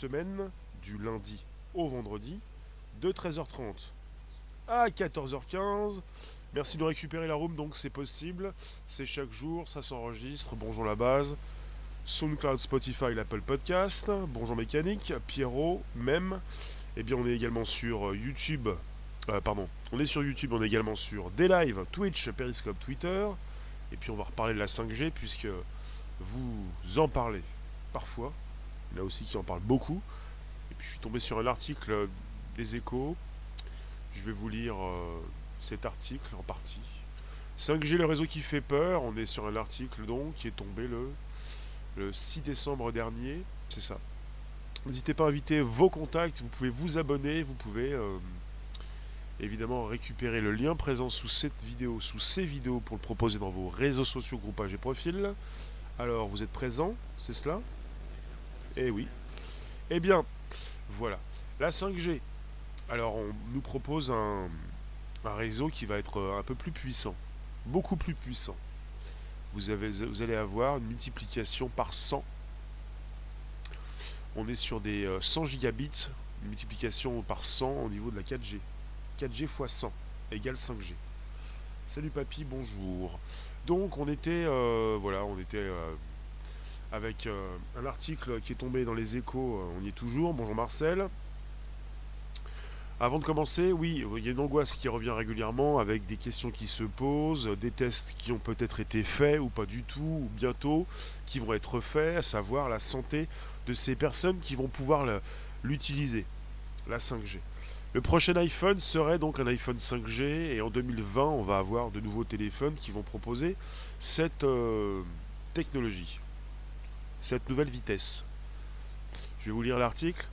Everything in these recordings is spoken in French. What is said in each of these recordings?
semaine, du lundi au vendredi, de 13h30 à 14h15. Merci de récupérer la room, donc c'est possible. C'est chaque jour, ça s'enregistre. Bonjour la base. SoundCloud, Spotify, l'Apple Podcast. Bonjour Mécanique, Pierrot, même. Et eh bien on est également sur euh, YouTube. Euh, pardon, on est sur YouTube, on est également sur des lives, Twitch, Periscope, Twitter. Et puis on va reparler de la 5G puisque vous en parlez parfois. A aussi qui en parlent beaucoup. Et puis je suis tombé sur un article des échos. Je vais vous lire euh, cet article en partie. 5G, le réseau qui fait peur. On est sur un article donc qui est tombé le, le 6 décembre dernier. C'est ça. N'hésitez pas à inviter vos contacts. Vous pouvez vous abonner. Vous pouvez euh, évidemment récupérer le lien présent sous cette vidéo, sous ces vidéos pour le proposer dans vos réseaux sociaux, groupages et profils. Alors, vous êtes présent, c'est cela? Eh oui. Eh bien, voilà. La 5G. Alors, on nous propose un, un réseau qui va être un peu plus puissant. Beaucoup plus puissant. Vous, avez, vous allez avoir une multiplication par 100. On est sur des 100 euh, gigabits, une multiplication par 100 au niveau de la 4G. 4G x 100 égale 5G. Salut papy, bonjour. Donc on était, euh, voilà, on était euh, avec euh, un article qui est tombé dans les échos, on y est toujours. Bonjour Marcel. Avant de commencer, oui, il y a une angoisse qui revient régulièrement avec des questions qui se posent, des tests qui ont peut-être été faits ou pas du tout, ou bientôt, qui vont être faits, à savoir la santé de ces personnes qui vont pouvoir l'utiliser, la 5G. Le prochain iPhone serait donc un iPhone 5G et en 2020 on va avoir de nouveaux téléphones qui vont proposer cette euh, technologie, cette nouvelle vitesse. Je vais vous lire l'article.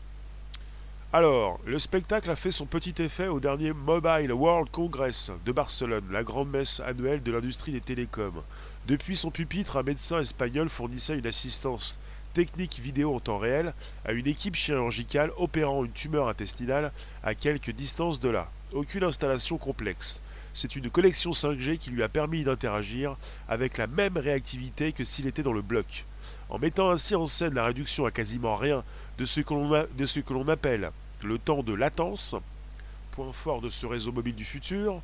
Alors, le spectacle a fait son petit effet au dernier Mobile World Congress de Barcelone, la grande messe annuelle de l'industrie des télécoms. Depuis son pupitre, un médecin espagnol fournissait une assistance technique vidéo en temps réel à une équipe chirurgicale opérant une tumeur intestinale à quelques distances de là. Aucune installation complexe. C'est une connexion 5G qui lui a permis d'interagir avec la même réactivité que s'il était dans le bloc. En mettant ainsi en scène la réduction à quasiment rien de ce que l'on appelle le temps de latence, point fort de ce réseau mobile du futur,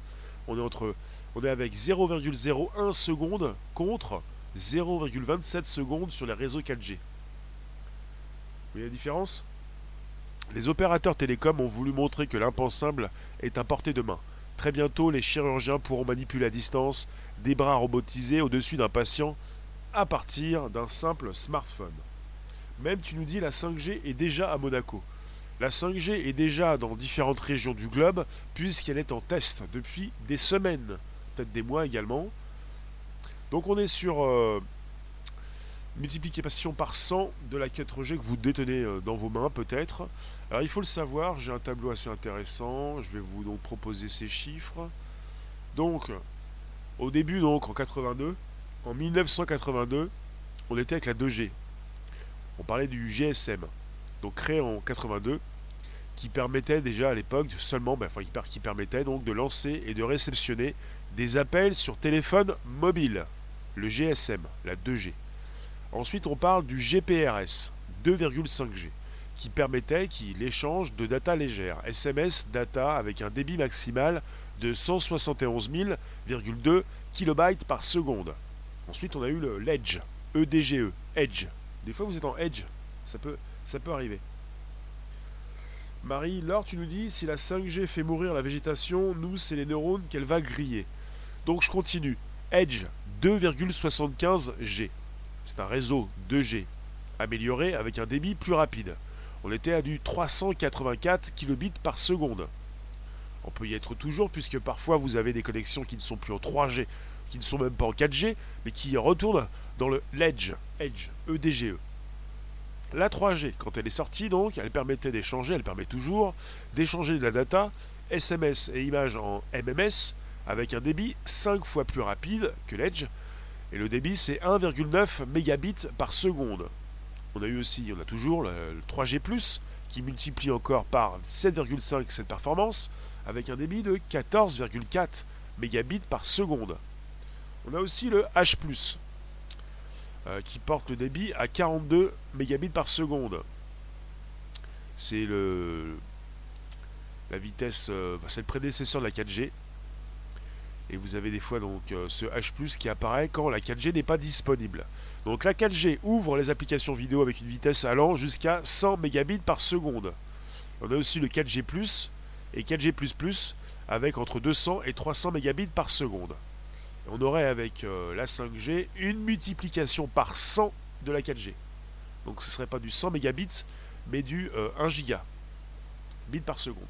on est, avec 0,01 secondes contre 0,27 secondes sur les réseaux 4G voyez la différence? Les opérateurs télécoms ont voulu montrer que l'impensable est à portée de main. Très bientôt, les chirurgiens pourront manipuler à distance des bras robotisés au-dessus d'un patient à partir d'un simple smartphone. Même tu nous dis la 5G est déjà à Monaco. La 5G est déjà dans différentes régions du globe puisqu'elle est en test depuis des semaines, peut-être des mois également. Donc on est sur euh, multiplication par 100 de la 4G que vous détenez euh, dans vos mains peut-être. Alors il faut le savoir, j'ai un tableau assez intéressant, je vais vous donc proposer ces chiffres. Donc au début donc en 82, en 1982, on était avec la 2G. On parlait du GSM, donc créé en 82, qui permettait déjà à l'époque seulement, ben, enfin, qui permettait donc de lancer et de réceptionner des appels sur téléphone mobile, le GSM, la 2G. Ensuite, on parle du GPRS 2,5G qui permettait l'échange de data légère, SMS data avec un débit maximal de 171 kb par seconde. Ensuite, on a eu le l'Edge, EDGE, Edge. Des fois, vous êtes en Edge, ça peut, ça peut arriver. Marie, Laure, tu nous dis, si la 5G fait mourir la végétation, nous, c'est les neurones qu'elle va griller. Donc, je continue. Edge, 2,75G. C'est un réseau 2G amélioré avec un débit plus rapide. On était à du 384 kbps par seconde. On peut y être toujours puisque parfois vous avez des connexions qui ne sont plus en 3G, qui ne sont même pas en 4G, mais qui retournent dans le Edge, Edge, EDGE. La 3G, quand elle est sortie donc, elle permettait d'échanger, elle permet toujours d'échanger de la data, SMS et images en MMS, avec un débit 5 fois plus rapide que l'Edge, et le débit, c'est 1,9 mégabits par seconde. On a eu aussi, on a toujours le, 3G, qui multiplie encore par 7,5 cette performance, avec un débit de 14,4 mégabits par seconde. On a aussi le H, euh, qui porte le débit à 42 mégabits par seconde. C'est le la vitesse, euh, c'est le prédécesseur de la 4G. Et vous avez des fois donc euh, ce H+ qui apparaît quand la 4G n'est pas disponible. Donc la 4G ouvre les applications vidéo avec une vitesse allant jusqu'à 100 mégabits par seconde. On a aussi le 4G+ et 4G++ avec entre 200 et 300 mégabits par seconde. On aurait avec euh, la 5G une multiplication par 100 de la 4G. Donc ce ne serait pas du 100 mégabits, mais du 1 giga bits par seconde.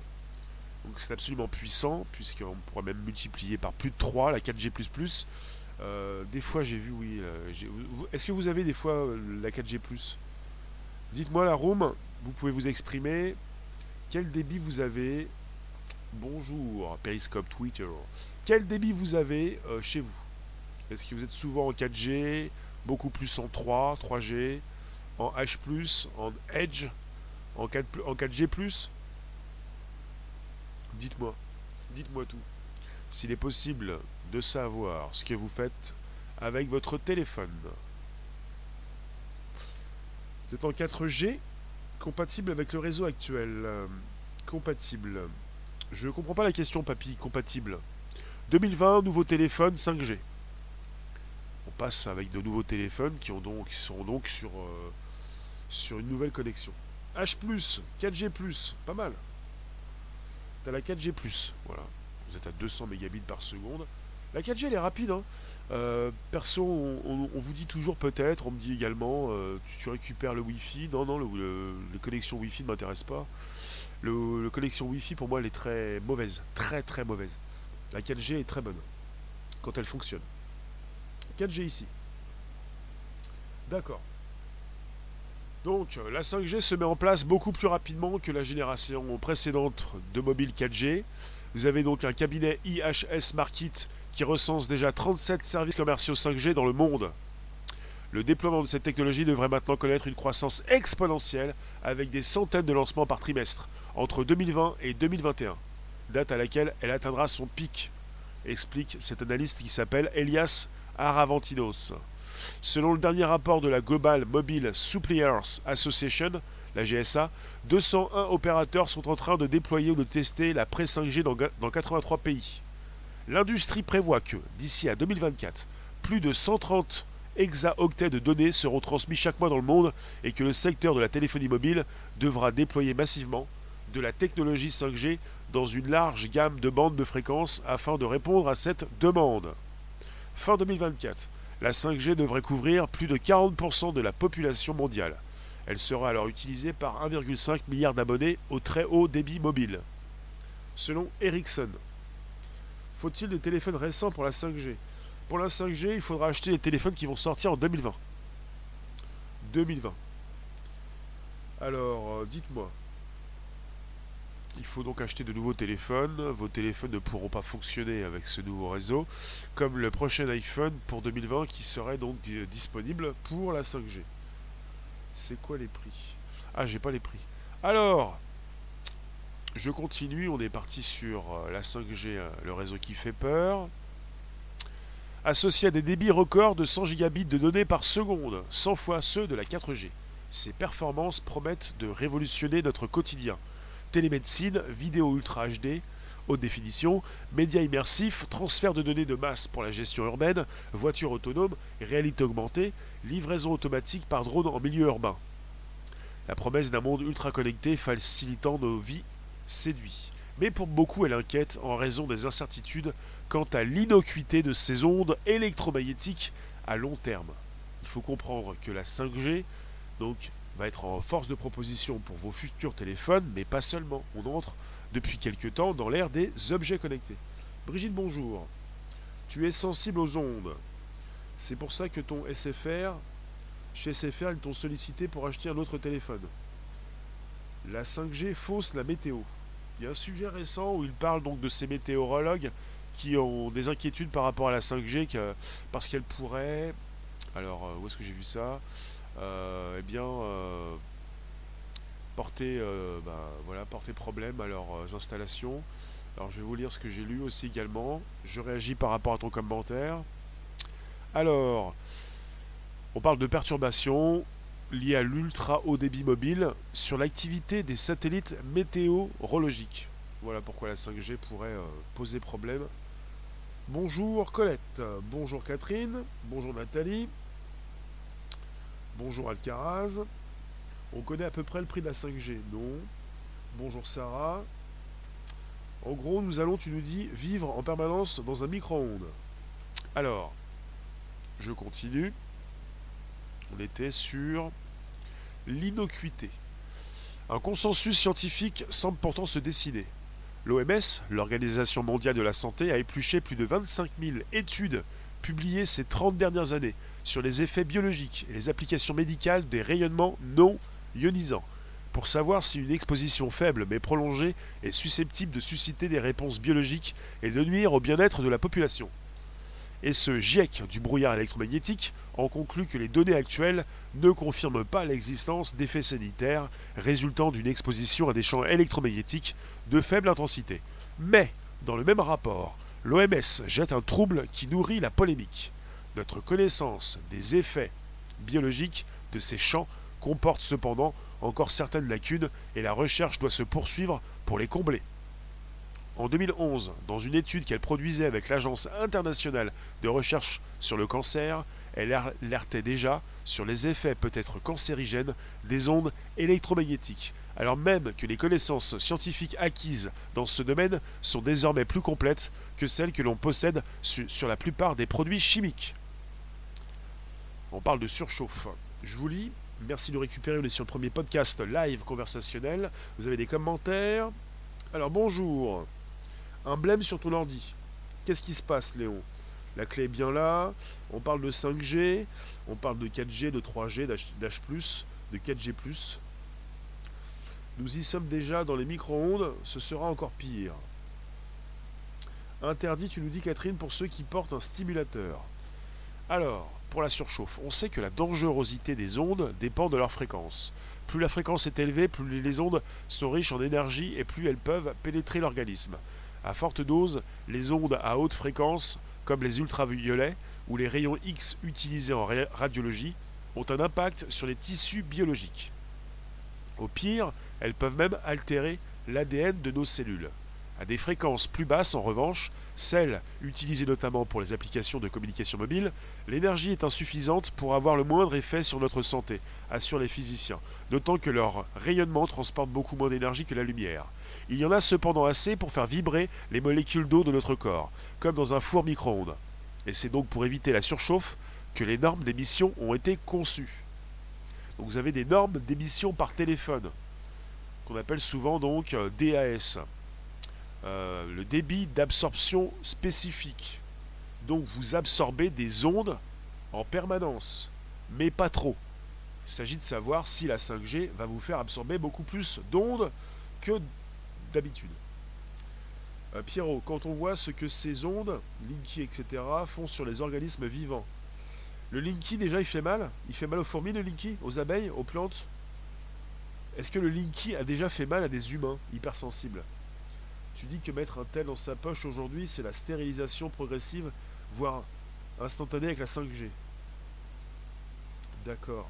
Donc c'est absolument puissant, puisqu'on pourrait même multiplier par plus de 3 la 4G. Euh, des fois j'ai vu, oui. Euh, est-ce que vous avez des fois euh, la 4G Dites-moi la room, vous pouvez vous exprimer. Quel débit vous avez? Bonjour, Periscope, Twitter. Quel débit vous avez chez vous? Est-ce que vous êtes souvent en 4G, beaucoup plus en 3, 3G, en H, en Edge, en, 4, en 4G Dites-moi, dites-moi tout. S'il est possible de savoir ce que vous faites avec votre téléphone. Vous êtes en 4G, compatible avec le réseau actuel. Euh, compatible. Je ne comprends pas la question, papy. Compatible. 2020, nouveau téléphone 5G. On passe avec de nouveaux téléphones qui, ont donc, sont donc sur, euh, sur une nouvelle connexion. H, 4G, pas mal. T'as la 4G+, voilà. Vous êtes à 200 mégabits par seconde. La 4G, elle est rapide. Hein. Euh, perso, on, vous dit toujours peut-être, on me dit également, euh, tu, récupères le Wi-Fi. Non, non, le, les connexions Wi-Fi ne m'intéressent pas. Le, connexion Wi-Fi, pour moi, elle est très mauvaise. Très, très mauvaise. La 4G est très bonne. Quand elle fonctionne. 4G ici. D'accord. Donc la 5G se met en place beaucoup plus rapidement que la génération précédente de mobile 4G. Vous avez donc un cabinet IHS Market qui recense déjà 37 services commerciaux 5G dans le monde. Le déploiement de cette technologie devrait maintenant connaître une croissance exponentielle avec des centaines de lancements par trimestre entre 2020 et 2021, date à laquelle elle atteindra son pic, explique cet analyste qui s'appelle Elias Aravantinos. Selon le dernier rapport de la Global Mobile Suppliers Association, la GSA, 201 opérateurs sont en train de déployer ou de tester la pré 5G dans, 83 pays. L'industrie prévoit que, d'ici à 2024, plus de 130 hexaoctets de données seront transmis chaque mois dans le monde et que le secteur de la téléphonie mobile devra déployer massivement de la technologie 5G dans une large gamme de bandes de fréquences afin de répondre à cette demande. Fin 2024, la 5G devrait couvrir plus de 40% de la population mondiale. Elle sera alors utilisée par 1,5 milliard d'abonnés au très haut débit mobile. Selon Ericsson, faut-il des téléphones récents pour la 5G Pour la 5G, il faudra acheter les téléphones qui vont sortir en 2020. 2020. Alors, euh, dites-moi, il faut donc acheter de nouveaux téléphones. Vos téléphones ne pourront pas fonctionner avec ce nouveau réseau, comme le prochain iPhone pour 2020 qui serait donc disponible pour la 5G. C'est quoi les prix? Ah, j'ai pas les prix. Alors, je continue. On est parti sur euh, la 5G, euh, le réseau qui fait peur. Associé à des débits records de 100 gigabits de données par seconde, 100 fois ceux de la 4G. Ces performances promettent de révolutionner notre quotidien télémédecine, vidéo ultra HD, haute définition, médias immersifs, transfert de données de masse pour la gestion urbaine, voitures autonomes, réalité augmentée, livraison automatique par drone en milieu urbain. La promesse d'un monde ultra connecté facilitant nos vies séduit. Mais pour beaucoup, elle inquiète en raison des incertitudes quant à l'innocuité de ces ondes électromagnétiques à long terme. Il faut comprendre que la 5G, donc va être en force de proposition pour vos futurs téléphones, mais pas seulement. On entre depuis quelque temps dans l'ère des objets connectés. Brigitte, bonjour. Tu es sensible aux ondes. C'est pour ça que ton SFR, chez SFR, ils t'ont sollicité pour acheter un autre téléphone. La 5G fausse la météo. Il y a un sujet récent où il parle donc de ces météorologues qui ont des inquiétudes par rapport à la 5G parce qu'elle pourrait. Alors, euh, où est-ce que j'ai vu ça? Eh bien, euh, porter, euh, bah, porter problème à leurs installations. Alors je vais vous lire ce que j'ai lu aussi également. Je réagis par rapport à ton commentaire. Alors, On parle de perturbations liées à l'ultra haut débit mobile sur l'activité des satellites météorologiques. Voilà pourquoi la 5G pourrait euh, poser problème. Bonjour Colette, bonjour Catherine, bonjour Nathalie, bonjour Alcaraz. On connaît à peu près le prix de la 5G, non? Bonjour Sarah. En gros, nous allons, tu nous dis, vivre en permanence dans un micro-ondes. Alors, je continue. On était sur l'innocuité. Un consensus scientifique semble pourtant se décider. L'OMS, l'Organisation mondiale de la santé, a épluché plus de 25 000 études publiées ces 30 dernières années sur les effets biologiques et les applications médicales des rayonnements non ionisants, pour savoir si une exposition faible mais prolongée est susceptible de susciter des réponses biologiques et de nuire au bien-être de la population. Et ce GIEC du brouillard électromagnétique en conclut que les données actuelles ne confirment pas l'existence d'effets sanitaires résultant d'une exposition à des champs électromagnétiques de faible intensité. Mais, dans le même rapport, l'OMS jette un trouble qui nourrit la polémique. Notre connaissance des effets biologiques de ces champs comporte cependant encore certaines lacunes et la recherche doit se poursuivre pour les combler. En 2011, dans une étude qu'elle produisait avec l'Agence internationale de recherche sur le cancer, elle alertait déjà sur les effets peut-être cancérigènes des ondes électromagnétiques, alors même que les connaissances scientifiques acquises dans ce domaine sont désormais plus complètes que celles que l'on possède sur la plupart des produits chimiques. On parle de surchauffe. Je vous lis. Merci de récupérer. On est sur le premier podcast live conversationnel. Vous avez des commentaires? Alors bonjour. Un blême sur ton ordi. Qu'est-ce qui se passe, Léon? La clé est bien là. On parle de 5G, on parle de 4G, de 3G, d'H, de 4G. Nous y sommes déjà dans les micro-ondes, ce sera encore pire. Interdit, tu nous dis Catherine, pour ceux qui portent un stimulateur. Alors, pour la surchauffe, on sait que la dangerosité des ondes dépend de leur fréquence. Plus la fréquence est élevée, plus les ondes sont riches en énergie et plus elles peuvent pénétrer l'organisme. À forte dose, les ondes à haute fréquence comme les ultraviolets ou les rayons X utilisés en radiologie, ont un impact sur les tissus biologiques. Au pire, elles peuvent même altérer l'ADN de nos cellules. À des fréquences plus basses, en revanche, celles utilisées notamment pour les applications de communication mobile, l'énergie est insuffisante pour avoir le moindre effet sur notre santé, assurent les physiciens, d'autant que leur rayonnement transporte beaucoup moins d'énergie que la lumière. Il y en a cependant assez pour faire vibrer les molécules d'eau de notre corps, comme dans un four micro-ondes. Et c'est donc pour éviter la surchauffe que les normes d'émission ont été conçues. Donc vous avez des normes d'émission par téléphone, qu'on appelle souvent donc euh, DAS. Euh, le débit d'absorption spécifique. Donc vous absorbez des ondes en permanence, mais pas trop. Il s'agit de savoir si la 5G va vous faire absorber beaucoup plus d'ondes que d'habitude. Euh, Pierrot, quand on voit ce que ces ondes, Linky, etc., font sur les organismes vivants, le Linky déjà il fait mal? Il fait mal aux fourmis le Linky? Aux abeilles? Aux plantes? Est-ce que le Linky a déjà fait mal à des humains hypersensibles? Tu dis que mettre un tel dans sa poche aujourd'hui, c'est la stérilisation progressive, voire instantanée avec la 5G. D'accord.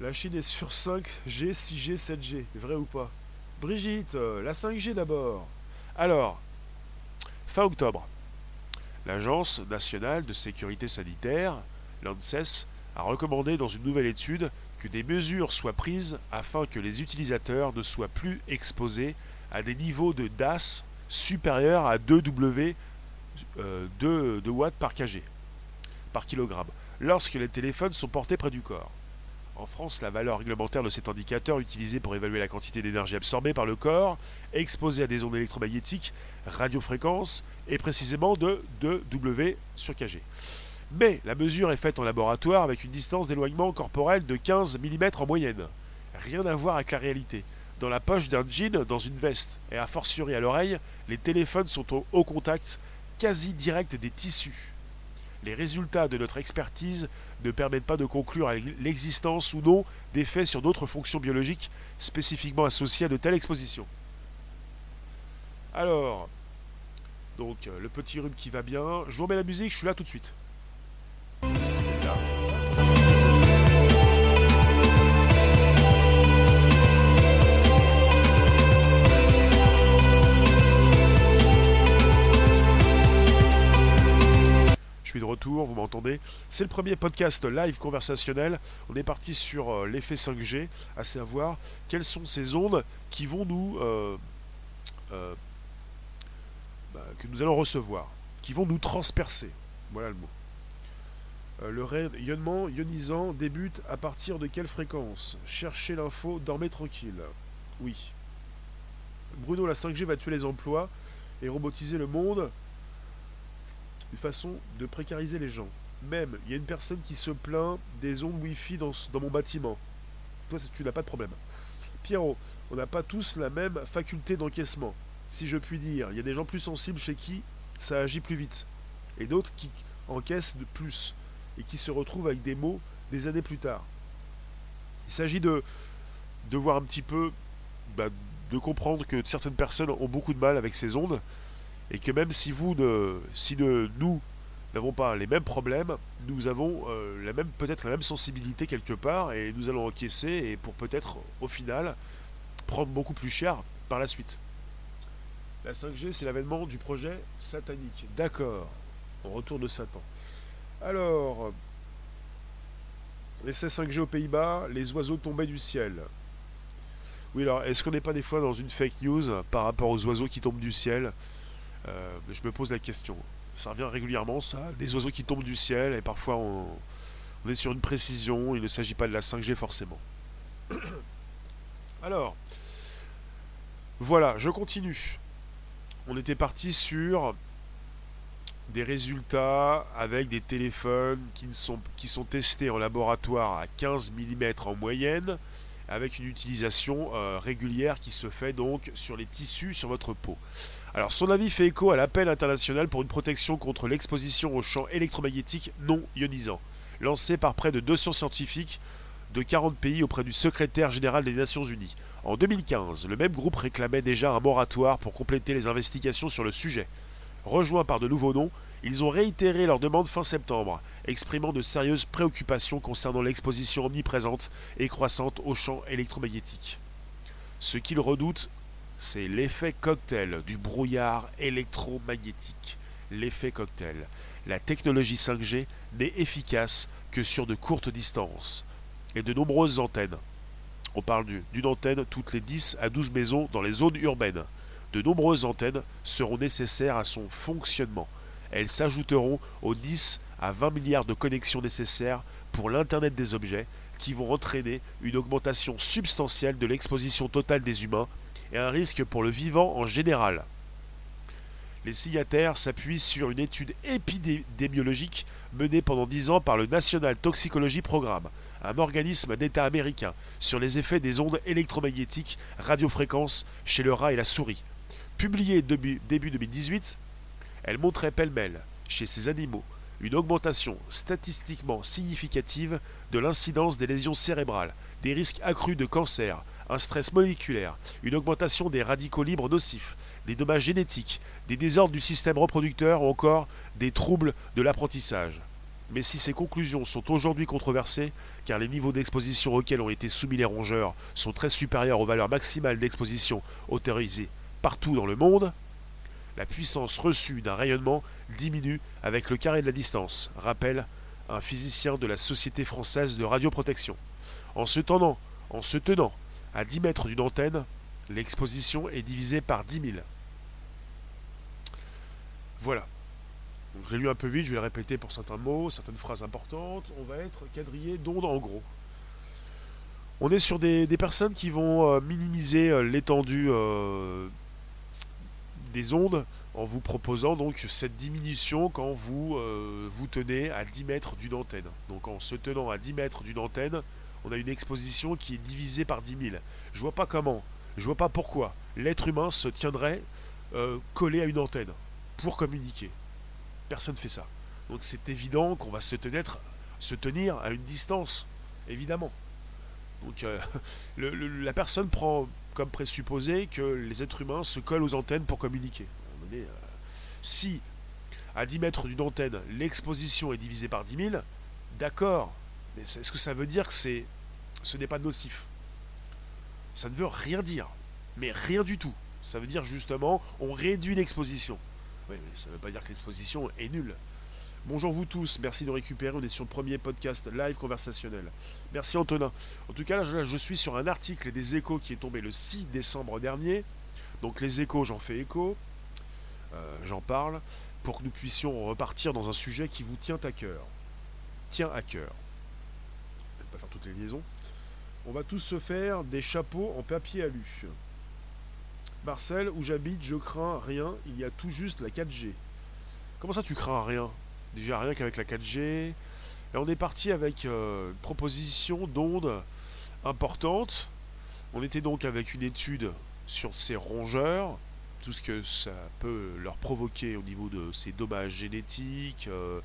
La Chine est sur 5G, 6G, 7G. Vrai ou pas? Brigitte, euh, la 5G d'abord. Alors, fin octobre, l'Agence nationale de sécurité sanitaire, l'ANSES, a recommandé dans une nouvelle étude que des mesures soient prises afin que les utilisateurs ne soient plus exposés à des niveaux de DAS supérieurs à 2 W 2, watts par kg par kilogramme lorsque les téléphones sont portés près du corps. En France, la valeur réglementaire de cet indicateur utilisé pour évaluer la quantité d'énergie absorbée par le corps, exposée à des ondes électromagnétiques, radiofréquences, est précisément de 2 W sur kg. Mais la mesure est faite en laboratoire avec une distance d'éloignement corporel de 15 mm en moyenne. Rien à voir avec la réalité. Dans la poche d'un jean, dans une veste, et a fortiori à l'oreille, les téléphones sont au haut contact quasi direct des tissus les résultats de notre expertise ne permettent pas de conclure l'existence ou non d'effets sur d'autres fonctions biologiques spécifiquement associées à de telles expositions. Alors, donc le petit rhume qui va bien. Je vous remets la musique, je suis là tout de suite. 5G. C'est le premier podcast live conversationnel. On est parti sur euh, l'effet 5G, à savoir quelles sont ces ondes qui vont nous... Euh, euh, bah, que nous allons recevoir, qui vont nous transpercer. Voilà le mot. le rayonnement ionisant débute à partir de quelle fréquence? Cherchez l'info, dormez tranquille. Oui. Bruno, la 5G va tuer les emplois et robotiser le monde une façon de précariser les gens. Même, il y a une personne qui se plaint des ondes Wi-Fi dans, mon bâtiment. Toi, tu n'as pas de problème. Pierrot, on n'a pas tous la même faculté d'encaissement. Si je puis dire, il y a des gens plus sensibles chez qui ça agit plus vite. Et d'autres qui encaissent de plus. Et qui se retrouvent avec des mots des années plus tard. Il s'agit de, de voir un petit peu, bah, de comprendre que certaines personnes ont beaucoup de mal avec ces ondes et que même si vous si nous n'avons pas les mêmes problèmes, nous avons euh, peut-être la même sensibilité quelque part et nous allons encaisser et pour peut-être au final prendre beaucoup plus cher par la suite. La 5G, c'est l'avènement du projet satanique. D'accord. On retourne de Satan. Alors, les 5G aux Pays-Bas, les oiseaux tombaient du ciel. Oui, alors, est-ce qu'on n'est pas des fois dans une fake news par rapport aux oiseaux qui tombent du ciel? euh, je me pose la question. Ça revient régulièrement, ça. Des oiseaux qui tombent du ciel, et parfois on, est sur une précision, il ne s'agit pas de la 5G forcément. Alors, voilà, je continue. On était parti sur des résultats avec des téléphones qui, sont, qui sont testés en laboratoire à 15 mm en moyenne, avec une utilisation euh, régulière qui se fait donc sur les tissus sur votre peau. Alors son avis fait écho à l'appel international pour une protection contre l'exposition aux champs électromagnétiques non ionisants, lancé par près de 200 scientifiques de 40 pays auprès du secrétaire général des Nations Unies. En 2015, le même groupe réclamait déjà un moratoire pour compléter les investigations sur le sujet. Rejoints par de nouveaux noms, ils ont réitéré leur demande fin septembre, exprimant de sérieuses préoccupations concernant l'exposition omniprésente et croissante aux champs électromagnétiques. Ce qu'ils redoutent c'est l'effet cocktail du brouillard électromagnétique. L'effet cocktail. La technologie 5G n'est efficace que sur de courtes distances et de nombreuses antennes. On parle d'une antenne toutes les 10 à 12 maisons dans les zones urbaines. De nombreuses antennes seront nécessaires à son fonctionnement. Elles s'ajouteront aux 10 à 20 milliards de connexions nécessaires pour l'Internet des objets qui vont entraîner une augmentation substantielle de l'exposition totale des humains et un risque pour le vivant en général. Les signataires s'appuient sur une étude épidémiologique menée pendant dix ans par le National Toxicology Programme, un organisme d'État américain, sur les effets des ondes électromagnétiques radiofréquences chez le rat et la souris. Publiée début, début 2018, elle montrait pêle-mêle, chez ces animaux, une augmentation statistiquement significative de l'incidence des lésions cérébrales, des risques accrus de cancer, un stress moléculaire, une augmentation des radicaux libres nocifs, des dommages génétiques, des désordres du système reproducteur ou encore des troubles de l'apprentissage. Mais si ces conclusions sont aujourd'hui controversées, car les niveaux d'exposition auxquels ont été soumis les rongeurs sont très supérieurs aux valeurs maximales d'exposition autorisées partout dans le monde, la puissance reçue d'un rayonnement diminue avec le carré de la distance, rappelle un physicien de la Société française de radioprotection. En se tenant, en se tenant à 10 mètres d'une antenne, l'exposition est divisée par 10 000. Voilà. J'ai lu un peu vite, je vais le répéter pour certains mots, certaines phrases importantes. On va être quadrillé d'ondes en gros. On est sur des, personnes qui vont euh, minimiser euh, l'étendue euh, des ondes en vous proposant donc cette diminution quand vous vous tenez à 10 mètres d'une antenne. Donc en se tenant à 10 mètres d'une antenne, on a une exposition qui est divisée par 10 000. Je vois pas comment, je vois pas pourquoi l'être humain se tiendrait euh, collé à une antenne pour communiquer. Personne ne fait ça. Donc c'est évident qu'on va se tenir, à une distance, évidemment. Donc euh, la personne prend comme présupposé que les êtres humains se collent aux antennes pour communiquer. Euh, si à 10 mètres d'une antenne, l'exposition est divisée par 10 000, d'accord, mais est-ce que ça veut dire que c'est, ce n'est pas nocif? Ça ne veut rien dire. Mais rien du tout. Ça veut dire justement, on réduit l'exposition. Oui, mais ça ne veut pas dire que l'exposition est nulle. Bonjour vous tous, merci de récupérer, on est sur le premier podcast live conversationnel. Merci Antonin. En tout cas, là, je suis sur un article des échos qui est tombé le 6 décembre dernier. Donc les échos, j'en fais écho, euh, j'en parle, pour que nous puissions repartir dans un sujet qui vous tient à cœur. Tient à cœur. Je vais pas faire liaisons. On va tous se faire des chapeaux en papier alu. Marcel, où j'habite, je crains rien, il y a tout juste la 4G. Comment ça tu crains rien? Déjà rien qu'avec la 4G. Et on est parti avec euh, une proposition d'ondes importante. On était donc avec une étude sur ces rongeurs, tout ce que ça peut leur provoquer au niveau de ces dommages génétiques, euh,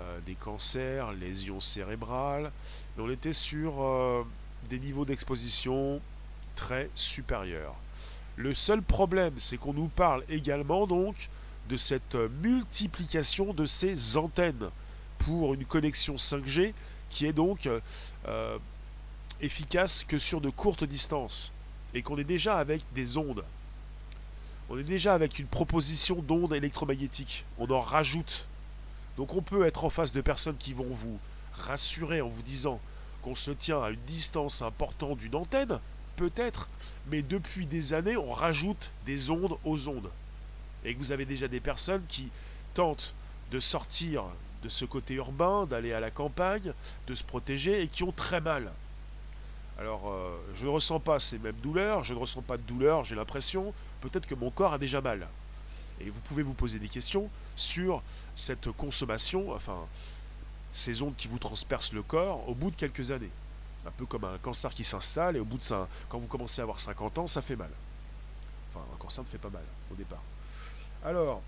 euh, des cancers, lésions cérébrales. On était sur des niveaux d'exposition très supérieurs. Le seul problème, c'est qu'on nous parle également donc de cette multiplication de ces antennes pour une connexion 5G qui est donc euh, efficace que sur de courtes distances et qu'on est déjà avec des ondes. On est déjà avec une proposition d'ondes électromagnétiques. On en rajoute. Donc on peut être en face de personnes qui vont vous rassurer en vous disant qu'on se tient à une distance importante d'une antenne, peut-être, mais depuis des années, on rajoute des ondes aux ondes. Et que vous avez déjà des personnes qui tentent de sortir de ce côté urbain, d'aller à la campagne, de se protéger, et qui ont très mal. Alors, euh, je ne ressens pas ces mêmes douleurs, je ne ressens pas de douleur, j'ai l'impression, peut-être que mon corps a déjà mal. Et vous pouvez vous poser des questions sur cette consommation, enfin, ces ondes qui vous transpercent le corps au bout de quelques années. Un peu comme un cancer qui s'installe et au bout de ça, quand vous commencez à avoir 50 ans, ça fait mal. Enfin, un cancer ne fait pas mal au départ. Alors,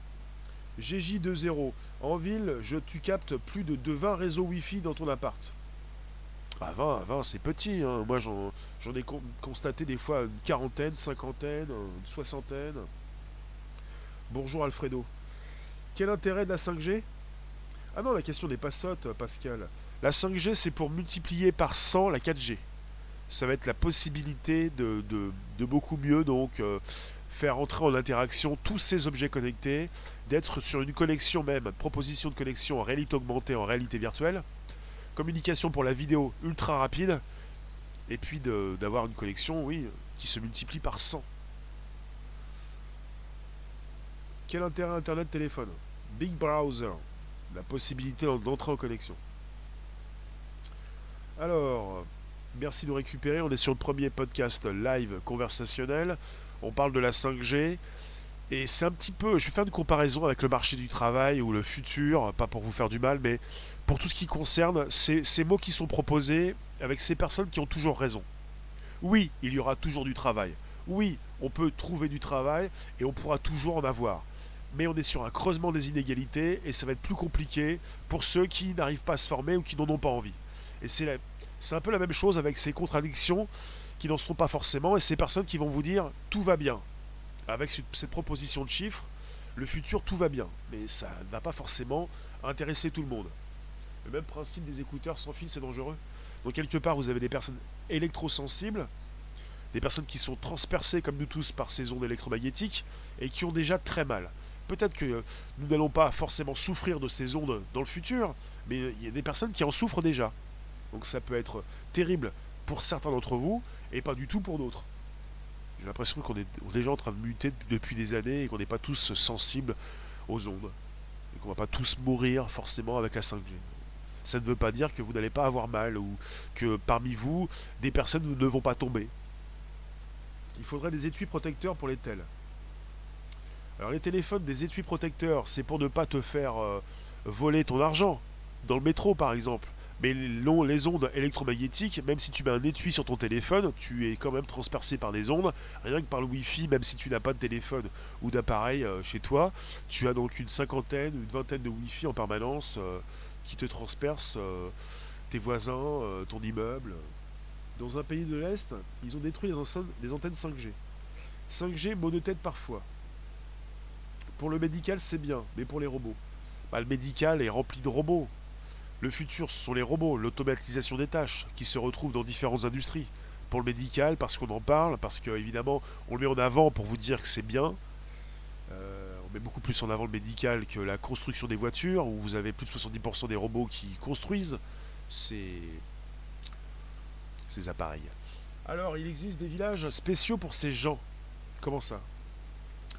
GJ20, en ville, je, tu captes plus de, 20 réseaux Wi-Fi dans ton appart. Ah, 20, 20 c'est petit. Hein. Moi, j'en ai constaté des fois une quarantaine, cinquantaine, une soixantaine. Bonjour Alfredo. Quel intérêt de la 5G Ah non, la question n'est pas sotte, Pascal. La 5G, c'est pour multiplier par 100 la 4G. Ça va être la possibilité de, beaucoup mieux donc euh, faire entrer en interaction tous ces objets connectés, d'être sur une connexion même, proposition de connexion en réalité augmentée, en réalité virtuelle, communication pour la vidéo ultra rapide, et puis d'avoir une connexion, oui, qui se multiplie par 100. Quel intérêt Internet téléphone? Big Browser, la possibilité d'entrer en connexion. Alors, merci de récupérer. On est sur le premier podcast live conversationnel. On parle de la 5G. Et c'est un petit peu. Je vais faire une comparaison avec le marché du travail ou le futur, pas pour vous faire du mal, mais pour tout ce qui concerne ces, ces mots qui sont proposés avec ces personnes qui ont toujours raison. Oui, il y aura toujours du travail. Oui, on peut trouver du travail et on pourra toujours en avoir. Mais on est sur un creusement des inégalités et ça va être plus compliqué pour ceux qui n'arrivent pas à se former ou qui n'en ont pas envie. Et c'est, un peu la même chose avec ces contradictions qui n'en seront pas forcément, et ces personnes qui vont vous dire tout va bien. Avec cette proposition de chiffres, le futur tout va bien. Mais ça ne va pas forcément intéresser tout le monde. Le même principe des écouteurs sans fil, c'est dangereux. Donc quelque part, vous avez des personnes électrosensibles, des personnes qui sont transpercées comme nous tous par ces ondes électromagnétiques et qui ont déjà très mal. Peut-être que nous n'allons pas forcément souffrir de ces ondes dans le futur, mais il y a des personnes qui en souffrent déjà. Donc ça peut être terrible pour certains d'entre vous et pas du tout pour d'autres. J'ai l'impression qu'on est déjà en train de muter depuis des années et qu'on n'est pas tous sensibles aux ondes. Et qu'on va pas tous mourir forcément avec la 5G. Ça ne veut pas dire que vous n'allez pas avoir mal ou que parmi vous, des personnes ne vont pas tomber. Il faudrait des étuis protecteurs pour les tels. Alors les téléphones, des étuis protecteurs, c'est pour ne pas te faire euh, voler ton argent. Dans le métro par exemple. Mais les ondes électromagnétiques, même si tu mets un étui sur ton téléphone, tu es quand même transpercé par des ondes, rien que par le Wi-Fi, même si tu n'as pas de téléphone ou d'appareil euh, chez toi, tu as donc une cinquantaine, une vingtaine de Wi-Fi en permanence euh, qui te transpercent tes voisins, ton immeuble. Dans un pays de l'Est, ils ont détruit les, antennes 5G. 5G monotête parfois. Pour le médical, c'est bien, mais pour les robots. Bah, le médical est rempli de robots. Le futur, ce sont les robots, l'automatisation des tâches, qui se retrouvent dans différentes industries. Pour le médical, parce qu'on en parle, parce qu'évidemment, on le met en avant pour vous dire que c'est bien. Euh, met beaucoup plus en avant le médical que la construction des voitures, où vous avez plus de 70% des robots qui construisent ces, ces appareils. Alors, il existe des villages spéciaux pour ces gens. Comment ça?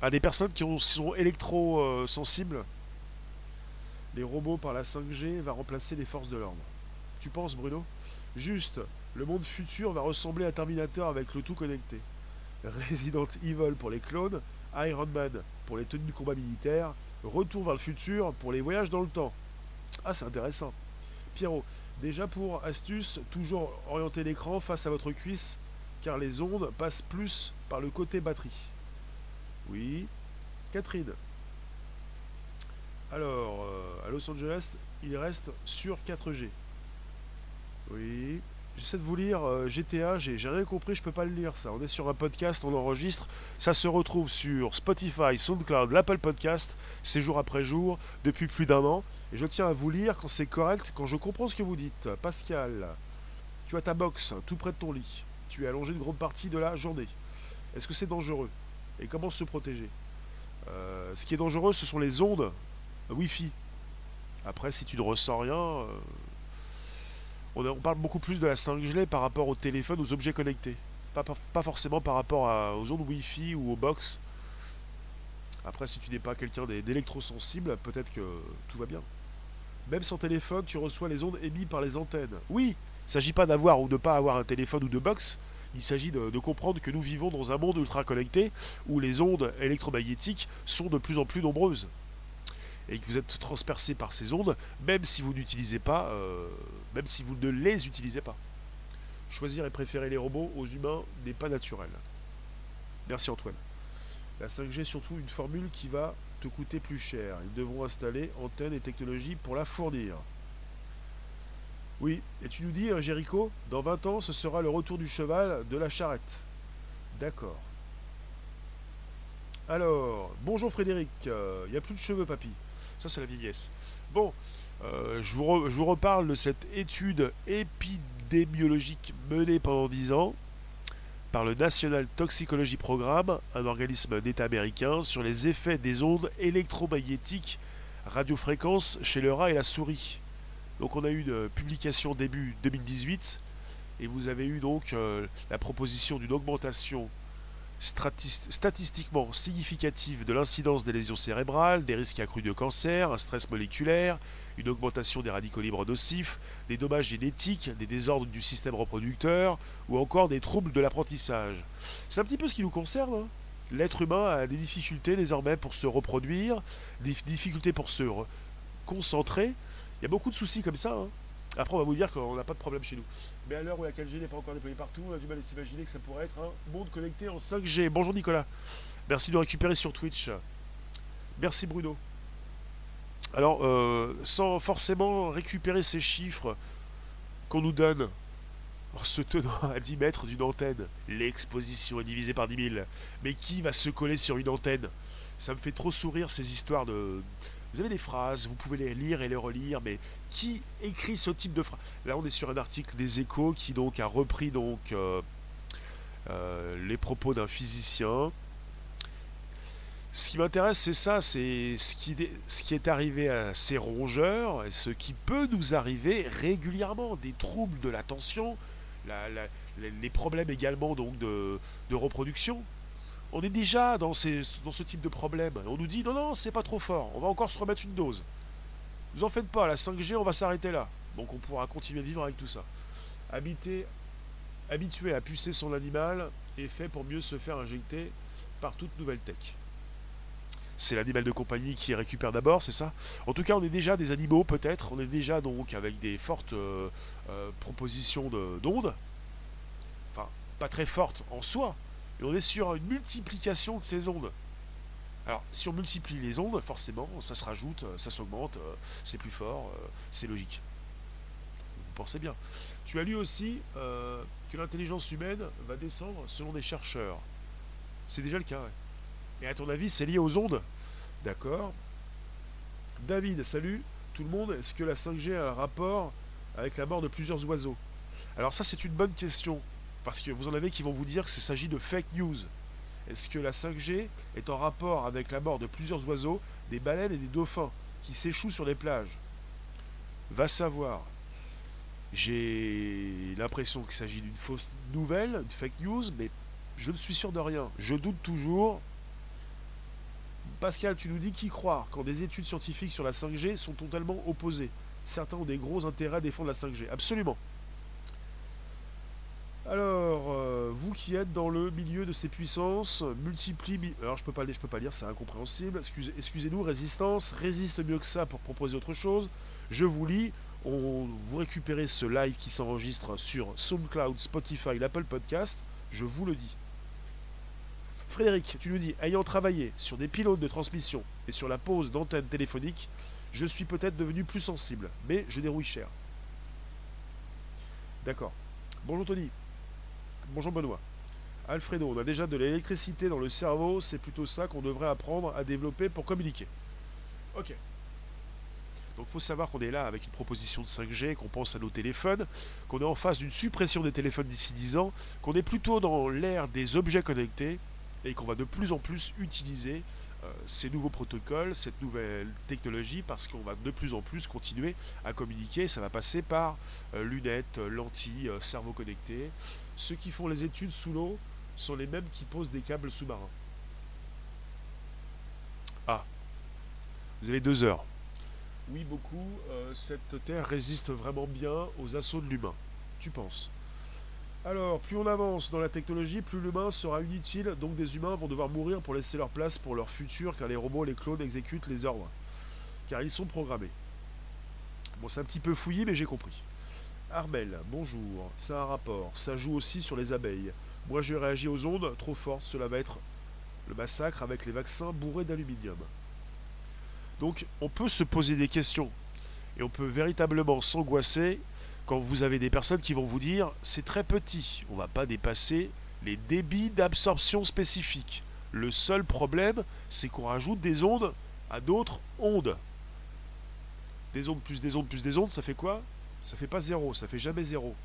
À des personnes qui sont électro-sensibles Les robots par la 5G va remplacer les forces de l'ordre. Tu penses, Bruno? Juste, le monde futur va ressembler à Terminator avec le tout connecté. Resident Evil pour les clones, Iron Man pour les tenues de combat militaires, Retour vers le futur pour les voyages dans le temps. Ah, c'est intéressant. Pierrot, déjà pour astuce, toujours orienter l'écran face à votre cuisse, car les ondes passent plus par le côté batterie. Oui. Catherine. Alors, euh, à Los Angeles, il reste sur 4G. Oui. J'essaie de vous lire euh, GTA, j'ai rien compris, je peux pas le lire ça. On est sur un podcast, on enregistre. Ça se retrouve sur Spotify, SoundCloud, l'Apple Podcast, c'est jour après jour, depuis plus d'un an. Et je tiens à vous lire quand c'est correct, quand je comprends ce que vous dites. Pascal, tu as ta box tout près de ton lit. Tu es allongé une grande partie de la journée. Est-ce que c'est dangereux? Et comment se protéger euh, Ce qui est dangereux, ce sont les ondes Wi-Fi. Après, si tu ne ressens rien, euh, on, parle beaucoup plus de la 5G par rapport au téléphone, aux objets connectés. Pas, forcément par rapport aux ondes Wi-Fi ou aux box. Après, si tu n'es pas quelqu'un d'électrosensible, peut-être que tout va bien. Même sans téléphone, tu reçois les ondes émises par les antennes. Oui, il ne s'agit pas d'avoir ou de ne pas avoir un téléphone ou de box. Il s'agit de, comprendre que nous vivons dans un monde ultra connecté où les ondes électromagnétiques sont de plus en plus nombreuses et que vous êtes transpercé par ces ondes, même si vous n'utilisez pas, euh, même si vous ne les utilisez pas. Choisir et préférer les robots aux humains n'est pas naturel. Merci Antoine. La 5G est surtout une formule qui va te coûter plus cher. Ils devront installer antennes et technologies pour la fournir. Oui, et tu nous dis, hein, dans 20 ans, ce sera le retour du cheval de la charrette. D'accord. Alors, bonjour Frédéric, il euh, n'y a plus de cheveux, papy. Ça, c'est la vieillesse. Bon, euh, je, vous reparle de cette étude épidémiologique menée pendant 10 ans par le National Toxicology Programme, un organisme d'État américain, sur les effets des ondes électromagnétiques radiofréquences chez le rat et la souris. Donc on a eu une publication début 2018 et vous avez eu donc euh, la proposition d'une augmentation statistiquement significative de l'incidence des lésions cérébrales, des risques accrus de cancer, un stress moléculaire, une augmentation des radicaux libres nocifs, des dommages génétiques, des désordres du système reproducteur ou encore des troubles de l'apprentissage. C'est un petit peu ce qui nous concerne. Hein. L'être humain a des difficultés désormais pour se reproduire, des difficultés pour se concentrer. Y a beaucoup de soucis comme ça. Hein. Après, on va vous dire qu'on n'a pas de problème chez nous. Mais à l'heure où la 4G n'est pas encore déployée partout, on a du mal à s'imaginer que ça pourrait être un monde connecté en 5G. Bonjour Nicolas. Merci de récupérer sur Twitch. Merci Bruno. Alors, euh, sans forcément récupérer ces chiffres qu'on nous donne, en se tenant à 10 mètres d'une antenne, l'exposition est divisée par 10 000. Mais qui va se coller sur une antenne? Ça me fait trop sourire ces histoires de, vous avez des phrases, vous pouvez les lire et les relire, mais qui écrit ce type de phrase? Là, on est sur un article des Échos qui donc a repris donc euh, euh, les propos d'un physicien. Ce qui m'intéresse, c'est ça, c'est ce qui, est arrivé à ces rongeurs ce qui peut nous arriver régulièrement, des troubles de l'attention, les problèmes également donc de reproduction on est déjà dans, ce type de problème. On nous dit non, non, c'est pas trop fort, on va encore se remettre une dose. Vous en faites pas, la 5G, on va s'arrêter là. Donc on pourra continuer à vivre avec tout ça. Habiter, habitué à pucer son animal est fait pour mieux se faire injecter par toute nouvelle tech. C'est l'animal de compagnie qui récupère d'abord, c'est ça? En tout cas, on est déjà des animaux, peut-être. On est déjà donc avec des fortes euh, euh, propositions d'ondes. Enfin, pas très fortes en soi, et on est sur une multiplication de ces ondes. Alors, si on multiplie les ondes, forcément, ça se rajoute, euh, ça s'augmente, euh, c'est plus fort, euh, c'est logique. Vous pensez bien. Tu as lu aussi que l'intelligence humaine va descendre selon des chercheurs. C'est déjà le cas. Et à ton avis, c'est lié aux ondes? D'accord. David, salut tout le monde. Est-ce que la 5G a un rapport avec la mort de plusieurs oiseaux? Alors ça, c'est une bonne question. Parce que vous en avez qui vont vous dire qu'il s'agit de fake news. Est-ce que la 5G est en rapport avec la mort de plusieurs oiseaux, des baleines et des dauphins qui s'échouent sur les plages? Va savoir. J'ai l'impression qu'il s'agit d'une fausse nouvelle, une fake news, mais je ne suis sûr de rien. Je doute toujours. Pascal, tu nous dis qui croire quand des études scientifiques sur la 5G sont totalement opposées Certains ont des gros intérêts à défendre la 5G. Absolument. Alors, euh, vous qui êtes dans le milieu de ces puissances, multiplie. Alors, je peux pas, je peux pas lire, c'est incompréhensible. Excusez-nous, résistance, résiste mieux que ça pour proposer autre chose. Je vous lis. On, vous récupérez ce live qui s'enregistre sur SoundCloud, Spotify, l'Apple Podcast. Je vous le dis. Frédéric, tu nous dis, ayant travaillé sur des pilotes de transmission et sur la pose d'antennes téléphoniques, je suis peut-être devenu plus sensible, mais je dérouille cher. D'accord. Bonjour Tony. Bonjour Benoît. Alfredo, on a déjà de l'électricité dans le cerveau, c'est plutôt ça qu'on devrait apprendre à développer pour communiquer. Ok. Donc il faut savoir qu'on est là avec une proposition de 5G, qu'on pense à nos téléphones, qu'on est en face d'une suppression des téléphones d'ici 10 ans, qu'on est plutôt dans l'ère des objets connectés et qu'on va de plus en plus utiliser euh, ces nouveaux protocoles, cette nouvelle technologie, parce qu'on va de plus en plus continuer à communiquer. Ça va passer par euh, lunettes, lentilles, euh, cerveau connecté. Ceux qui font les études sous l'eau sont les mêmes qui posent des câbles sous-marins. Ah, vous avez deux heures. Oui, beaucoup. cette Terre résiste vraiment bien aux assauts de l'humain. Tu penses alors, plus on avance dans la technologie, plus l'humain sera inutile, donc des humains vont devoir mourir pour laisser leur place pour leur futur, car les robots les clones exécutent les ordres. Car ils sont programmés. Bon, c'est un petit peu fouillé, mais j'ai compris. Armel, bonjour. C'est un rapport. Ça joue aussi sur les abeilles. Moi, je réagis aux ondes trop fortes. Cela va être le massacre avec les vaccins bourrés d'aluminium. Donc, on peut se poser des questions. Et on peut véritablement s'angoisser quand vous avez des personnes qui vont vous dire c'est très petit, on ne va pas dépasser les débits d'absorption spécifiques. Le seul problème, c'est qu'on rajoute des ondes à d'autres ondes. Des ondes plus des ondes plus des ondes, ça fait quoi? Ça fait pas zéro, ça fait jamais zéro.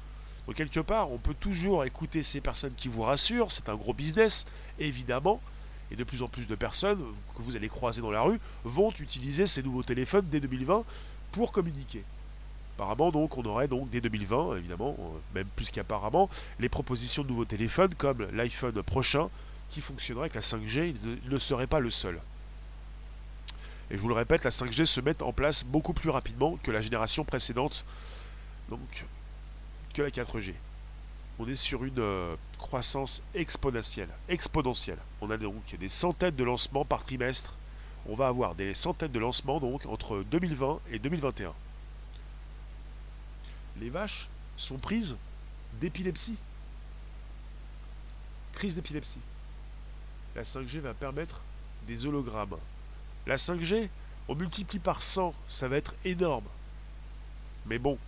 Donc quelque part, on peut toujours écouter ces personnes qui vous rassurent, c'est un gros business, évidemment, et de plus en plus de personnes que vous allez croiser dans la rue vont utiliser ces nouveaux téléphones dès 2020 pour communiquer. Apparemment, donc, on aurait donc dès 2020, évidemment, euh, même plus qu'apparemment, les propositions de nouveaux téléphones comme l'iPhone prochain qui fonctionnerait avec la 5G. Il ne serait pas le seul. Et je vous le répète, la 5G se met en place beaucoup plus rapidement que la génération précédente, donc que la 4G. On est sur une euh, croissance exponentielle, exponentielle. On a donc des centaines de lancements par trimestre. On va avoir des centaines de lancements donc entre 2020 et 2021 les vaches sont prises d'épilepsie. Crise d'épilepsie. La 5G va permettre des hologrammes. La 5G, on multiplie par 100, ça va être énorme. Mais bon,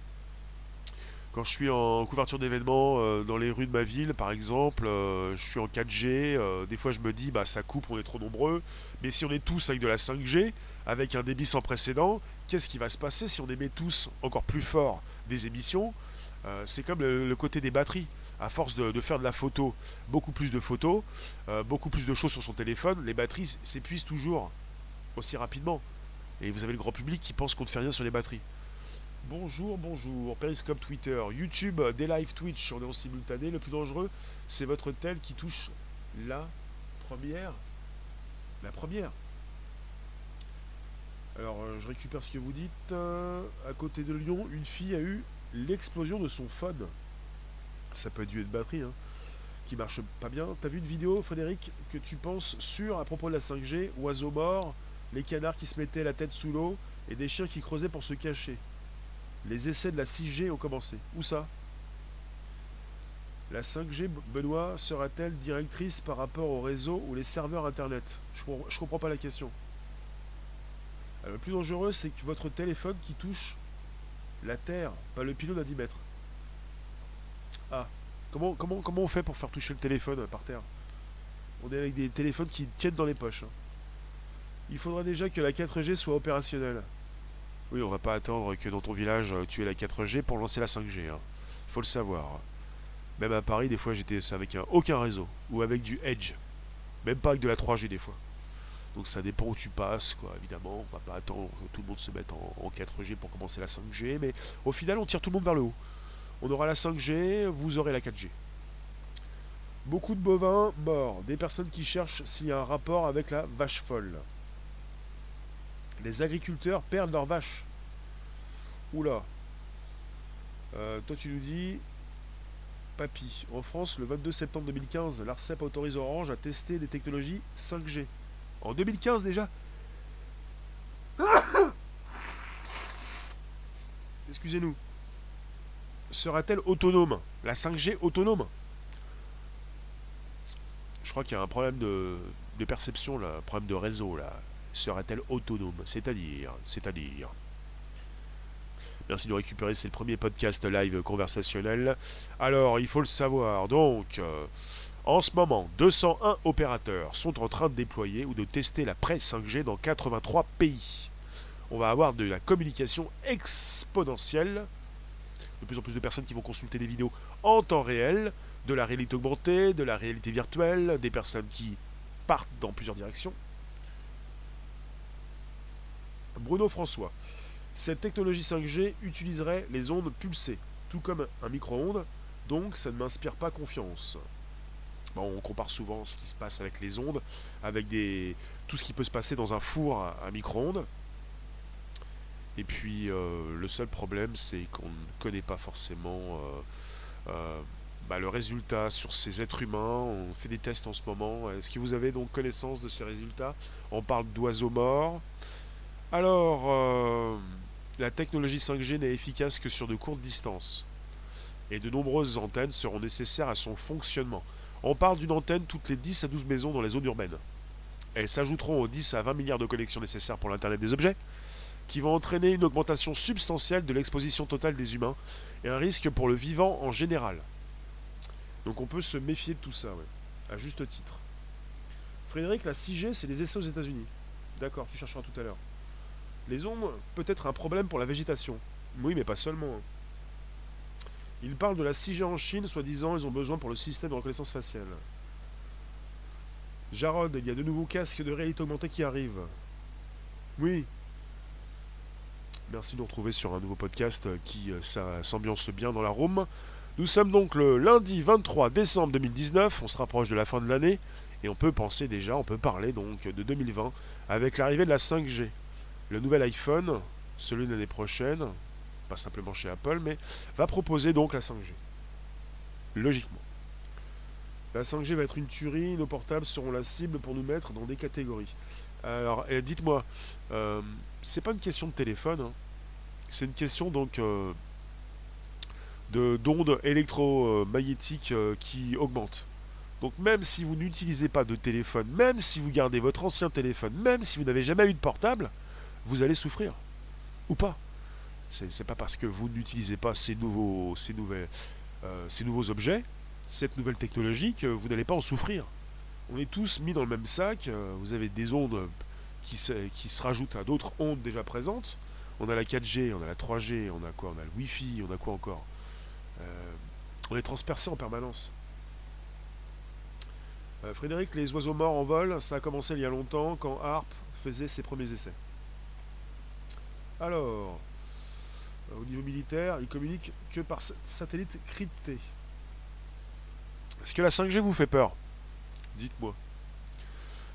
quand je suis en couverture d'événements euh, dans les rues de ma ville, par exemple, euh, je suis en 4G, euh, des fois je me dis, bah ça coupe, on est trop nombreux. Mais si on est tous avec de la 5G, avec un débit sans précédent, qu'est-ce qui va se passer si on émet tous encore plus fort des émissions C'est comme le, côté des batteries. À force de, faire de la photo, beaucoup plus de photos, beaucoup plus de choses sur son téléphone, les batteries s'épuisent toujours aussi rapidement. Et vous avez le grand public qui pense qu'on ne fait rien sur les batteries. Bonjour, bonjour. Periscope Twitter, YouTube, des live Twitch, on est en simultané. Le plus dangereux, c'est votre tel qui touche la première. La première. Alors, euh, je récupère ce que vous dites. Euh, à côté de Lyon, une fille a eu l'explosion de son phone. Ça peut être dû être batterie, hein, qui marche pas bien. T'as vu une vidéo, Frédéric, que tu penses sur à propos de la 5G Oiseaux morts, les canards qui se mettaient la tête sous l'eau et des chiens qui creusaient pour se cacher? Les essais de la 6G ont commencé. Où ça? La 5G, Benoît, sera-t-elle directrice par rapport au réseau ou les serveurs Internet? Je ne comprends pas la question. le plus dangereux, c'est que votre téléphone qui touche la Terre, pas le pylône à 10 mètres. Ah, comment, comment, comment on fait pour faire toucher le téléphone par terre? On est avec des téléphones qui tiennent dans les poches. Hein. Il faudra déjà que la 4G soit opérationnelle. Oui, on va pas attendre que dans ton village euh, tu aies la 4G pour lancer la 5G. Hein. Faut le savoir. Même à Paris, des fois j'étais avec un aucun réseau ou avec du Edge. Même pas avec de la 3G des fois. Donc ça dépend où tu passes, quoi, évidemment. On va pas attendre que tout le monde se mette en, 4G pour commencer la 5G, mais au final, on tire tout le monde vers le haut. On aura la 5G, vous aurez la 4G. Beaucoup de bovins morts, des personnes qui cherchent s'il y a un rapport avec la vache folle. Les agriculteurs perdent leurs vaches. Oula. Euh, toi tu nous dis, papy, en France, le 22 septembre 2015, l'ARCEP autorise Orange à tester des technologies 5G. En 2015 déjà Excusez-nous. Sera-t-elle autonome? La 5G autonome? Je crois qu'il y a un problème de, perception, un problème de réseau là. Sera-t-elle autonome C'est-à-dire, c'est-à-dire. Merci de récupérer, c'est le premier podcast live conversationnel. Alors, il faut le savoir, donc, euh, en ce moment, 201 opérateurs sont en train de déployer ou de tester la presse 5G dans 83 pays. On va avoir de la communication exponentielle, de plus en plus de personnes qui vont consulter des vidéos en temps réel, de la réalité augmentée, de la réalité virtuelle, des personnes qui partent dans plusieurs directions. Bruno François. Cette technologie 5G utiliserait les ondes pulsées, tout comme un micro-ondes, donc ça ne m'inspire pas confiance on compare souvent ce qui se passe avec les ondes, avec tout ce qui peut se passer dans un four à, micro-ondes. Et puis euh, le seul problème, c'est qu'on ne connaît pas forcément euh, euh, bah, le résultat sur ces êtres humains. On fait des tests en ce moment. Est-ce que vous avez donc connaissance de ce résultat? On parle d'oiseaux morts. Alors, la technologie 5G n'est efficace que sur de courtes distances. Et de nombreuses antennes seront nécessaires à son fonctionnement. On parle d'une antenne toutes les 10 à 12 maisons dans les zones urbaines. Elles s'ajouteront aux 10 à 20 milliards de connexions nécessaires pour l'Internet des objets, qui vont entraîner une augmentation substantielle de l'exposition totale des humains et un risque pour le vivant en général. Donc on peut se méfier de tout ça, à juste titre. Frédéric, la 6G, c'est des essais aux États-Unis. D'accord, tu chercheras tout à l'heure. Les ondes, peut-être un problème pour la végétation. Oui, mais pas seulement. Ils parlent de la 6G en Chine, soi-disant ils ont besoin pour le système de reconnaissance faciale. Jarod, il y a de nouveaux casques de réalité augmentée qui arrivent. Oui. Merci de nous retrouver sur un nouveau podcast qui euh, s'ambiance bien dans la room. Nous sommes donc le lundi 23 décembre 2019, on se rapproche de la fin de l'année et on peut penser déjà, on peut parler donc de 2020 avec l'arrivée de la 5G. Le nouvel iPhone, celui de l'année prochaine, pas simplement chez Apple, mais va proposer donc la 5G. Logiquement. La 5G va être une tuerie, nos portables seront la cible pour nous mettre dans des catégories. Alors, dites-moi, euh, c'est pas une question de téléphone, hein. c'est une question donc euh, de d'ondes électromagnétiques euh, qui augmentent. Donc même si vous n'utilisez pas de téléphone, même si vous gardez votre ancien téléphone, même si vous n'avez jamais eu de portable, vous allez souffrir. Ou pas. C'est pas parce que vous n'utilisez pas euh, ces nouveaux objets, cette nouvelle technologie, que vous n'allez pas en souffrir. On est tous mis dans le même sac. Euh, vous avez des ondes qui se, qui se rajoutent à d'autres ondes déjà présentes. On a la 4G, on a la 3G, on a quoi On a le Wi-Fi, on a quoi encore? Euh, On est transpercé en permanence. Frédéric, les oiseaux morts en vol, ça a commencé il y a longtemps quand Harp faisait ses premiers essais. Alors, euh, au niveau militaire, ils communiquent que par satellite crypté. Est-ce que la 5G vous fait peur? Dites-moi.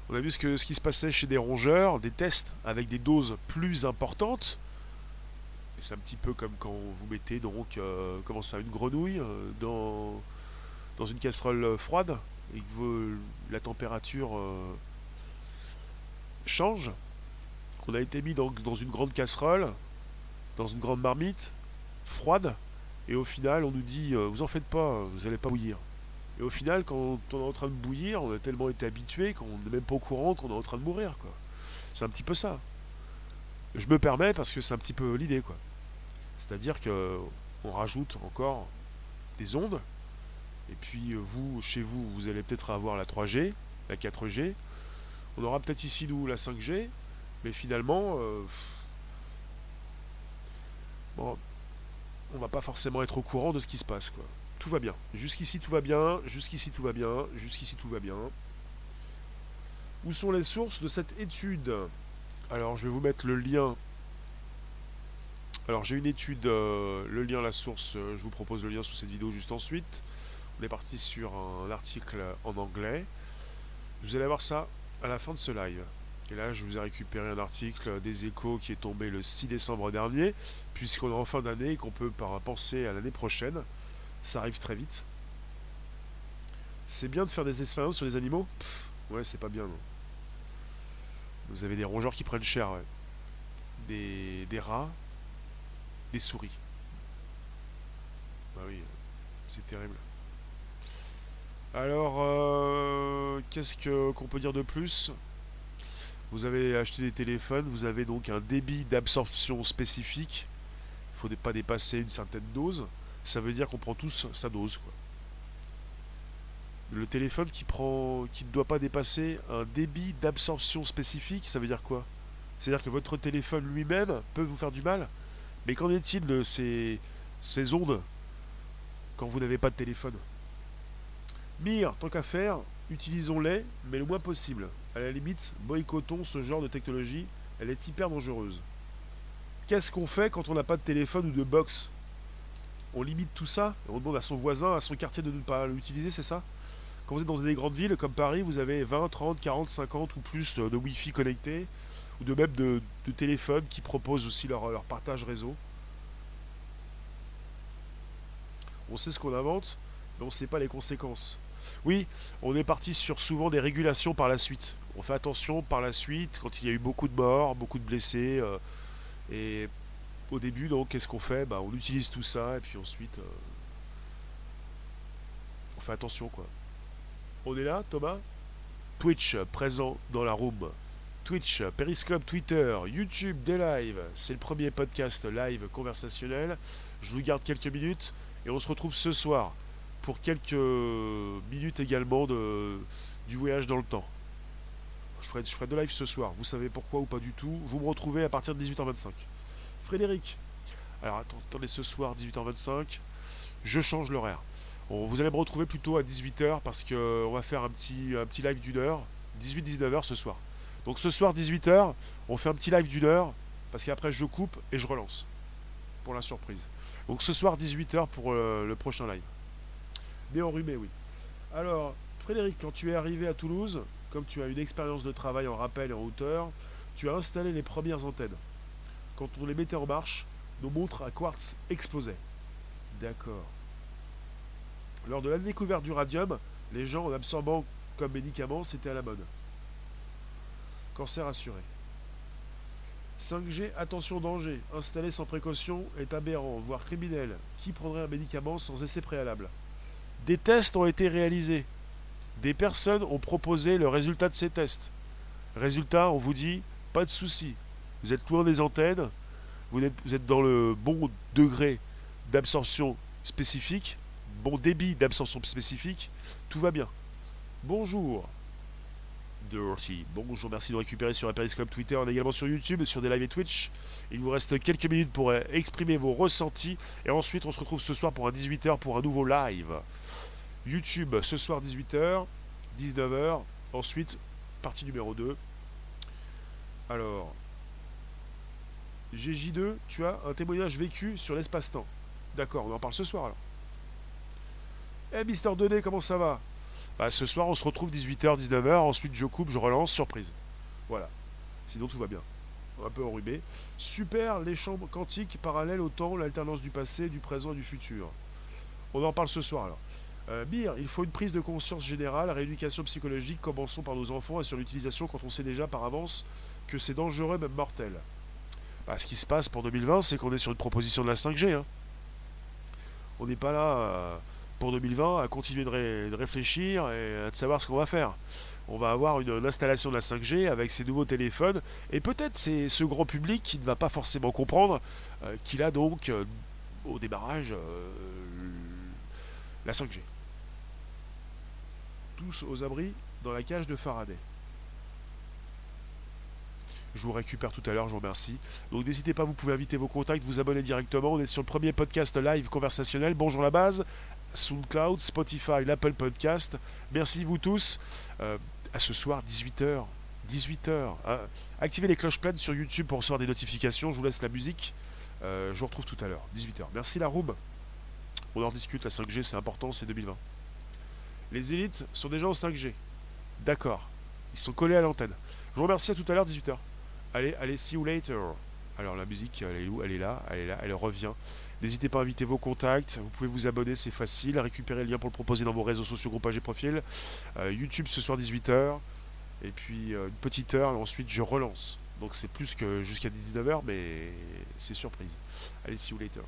On a vu ce, que, ce qui se passait chez des rongeurs, des tests avec des doses plus importantes. c'est un petit peu comme quand vous mettez donc euh, comment ça, une grenouille euh, dans, dans une casserole froide et que la température change. On a été mis dans une grande casserole dans une grande marmite, froide, et au final on nous dit euh, vous en faites pas, vous n'allez pas bouillir. Et au final, quand on est en train de bouillir, on a tellement été habitué qu'on n'est même pas au courant qu'on est en train de mourir. quoi. C'est un petit peu ça. Je me permets parce que c'est un petit peu l'idée. quoi. C'est-à-dire que on rajoute encore des ondes. Et puis euh, vous, chez vous, vous allez peut-être avoir la 3G, la 4G. On aura peut-être ici nous la 5G. Mais finalement, euh, bon, on va pas forcément être au courant de ce qui se passe, quoi. Tout va bien. Jusqu'ici tout va bien, jusqu'ici tout va bien, jusqu'ici tout va bien. Où sont les sources de cette étude? Alors, je vais vous mettre le lien. Alors, j'ai une étude, euh, le lien, la source, euh, je vous propose le lien sous cette vidéo juste ensuite. On est parti sur un article en anglais. Vous allez voir ça à la fin de ce live. Et là, je vous ai récupéré un article des échos qui est tombé le 6 décembre dernier, puisqu'on est en fin d'année et qu'on peut penser à l'année prochaine. Ça arrive très vite. C'est bien de faire des expériences sur les animaux? Ouais, c'est pas bien, non. Vous avez des rongeurs qui prennent cher, ouais. Des, rats, des souris. Bah oui, c'est terrible. Alors, euh, qu'est-ce qu'on peut dire de plus? Vous avez acheté des téléphones, vous avez donc un débit d'absorption spécifique. Il ne faut pas dépasser une certaine dose. Ça veut dire qu'on prend tous sa dose. Le téléphone qui, prend, qui ne doit pas dépasser un débit d'absorption spécifique, ça veut dire quoi? C'est-à-dire que votre téléphone lui-même peut vous faire du mal? Mais qu'en est-il de ces, ces ondes quand vous n'avez pas de téléphone? Mire, tant qu'à faire, utilisons-les, mais le moins possible. À la limite, boycottons ce genre de technologie, elle est hyper dangereuse. Qu'est-ce qu'on fait quand on n'a pas de téléphone ou de box? On limite tout ça, on demande à son voisin, à son quartier de ne pas l'utiliser, c'est ça? Quand vous êtes dans des grandes villes comme Paris, vous avez 20, 30, 40, 50 ou plus de Wi-Fi connectés, ou de même de, téléphones qui proposent aussi leur partage réseau. On sait ce qu'on invente, mais on ne sait pas les conséquences. Oui, on est parti sur souvent des régulations par la suite. On fait attention par la suite quand il y a eu beaucoup de morts, beaucoup de blessés. Euh, et au début, donc, qu'est-ce qu'on fait? Bah, On utilise tout ça et puis ensuite, euh, on fait attention quoi. On est là, Thomas? Twitch présent dans la room. Twitch, Periscope, Twitter, YouTube, des lives. C'est le premier podcast live conversationnel. Je vous garde quelques minutes et on se retrouve ce soir pour quelques minutes également de, du voyage dans le temps. Je ferai, je ferai deux lives ce soir. Vous savez pourquoi ou pas du tout? Vous me retrouvez à partir de 18h25. Frédéric. Alors attendez, ce soir, 18h25, je change l'horaire. vous allez me retrouver plutôt à 18h parce qu'on va faire un petit, un petit live d'une heure. 18-19h ce soir. Donc ce soir, 18h, on fait un petit live d'une heure parce qu'après je coupe et je relance. Pour la surprise. Donc ce soir, 18h pour euh, le prochain live. Né enrhumé, oui. Alors, Frédéric, quand tu es arrivé à Toulouse, comme tu as une expérience de travail en rappel et en hauteur, tu as installé les premières antennes. Quand on les mettait en marche, nos montres à quartz explosaient. D'accord. Lors de la découverte du radium, les gens en absorbant comme médicament, c'était à la mode. Cancer assuré. 5G, attention danger, installé sans précaution est aberrant, voire criminel. Qui prendrait un médicament sans essai préalable? Des tests ont été réalisés. Des personnes ont proposé le résultat de ces tests. Résultat, on vous dit, pas de souci. Vous êtes loin des antennes, vous êtes, dans le bon degré d'absorption spécifique, bon débit d'absorption spécifique, tout va bien. Bonjour. Dirty. Bonjour, merci de récupérer sur la Periscope Twitter, on est également sur YouTube, sur des lives et Twitch. Il vous reste quelques minutes pour exprimer vos ressentis et ensuite on se retrouve ce soir pour un 18h pour un nouveau live. YouTube ce soir 18h, 19h. Ensuite, partie numéro 2. Alors, GJ2, tu as un témoignage vécu sur l'espace-temps. D'accord, on en parle ce soir alors. Eh, Mister Donné, comment ça va? Bah, Ce soir, on se retrouve 18h, 19h. Ensuite, je coupe, je relance, surprise. Voilà. Sinon, tout va bien. Un peu enrhumé. Super, les chambres quantiques parallèles au temps, l'alternance du passé, du présent et du futur. On en parle ce soir alors. Euh, il faut une prise de conscience générale, rééducation psychologique, commençons par nos enfants et sur l'utilisation quand on sait déjà par avance que c'est dangereux, même mortel. Bah, ce qui se passe pour 2020, c'est qu'on est sur une proposition de la 5G. Hein. On n'est pas là euh, pour 2020 à continuer de, réfléchir et de savoir ce qu'on va faire. On va avoir une, installation de la 5G avec ces nouveaux téléphones et peut-être c'est ce grand public qui ne va pas forcément comprendre euh, qu'il a donc euh, au démarrage la 5G tous aux abris dans la cage de Faraday. Je vous récupère tout à l'heure, je vous remercie. Donc n'hésitez pas, vous pouvez inviter vos contacts, vous abonner directement. On est sur le premier podcast live conversationnel. Bonjour la base. SoundCloud, Spotify, l'Apple Podcast. Merci vous tous. Euh, à ce soir, 18h. 18h. Ah, activez les cloches pleines sur YouTube pour recevoir des notifications. Je vous laisse la musique. Euh, je vous retrouve tout à l'heure, 18h. Merci la roube. On en discute, la 5G c'est important, c'est 2020. Les élites sont déjà en 5G. D'accord. Ils sont collés à l'antenne. Je vous remercie à tout à l'heure, 18h. Allez, allez, see you later. Alors la musique, elle est où? Elle est là, elle est là, elle revient. N'hésitez pas à inviter vos contacts. Vous pouvez vous abonner, c'est facile. Récupérer le lien pour le proposer dans vos réseaux sociaux, groupages et profils. Euh, YouTube ce soir 18h. Et puis euh, une petite heure. Et ensuite, je relance. Donc c'est plus que jusqu'à 19h, mais c'est surprise. Allez, see you later.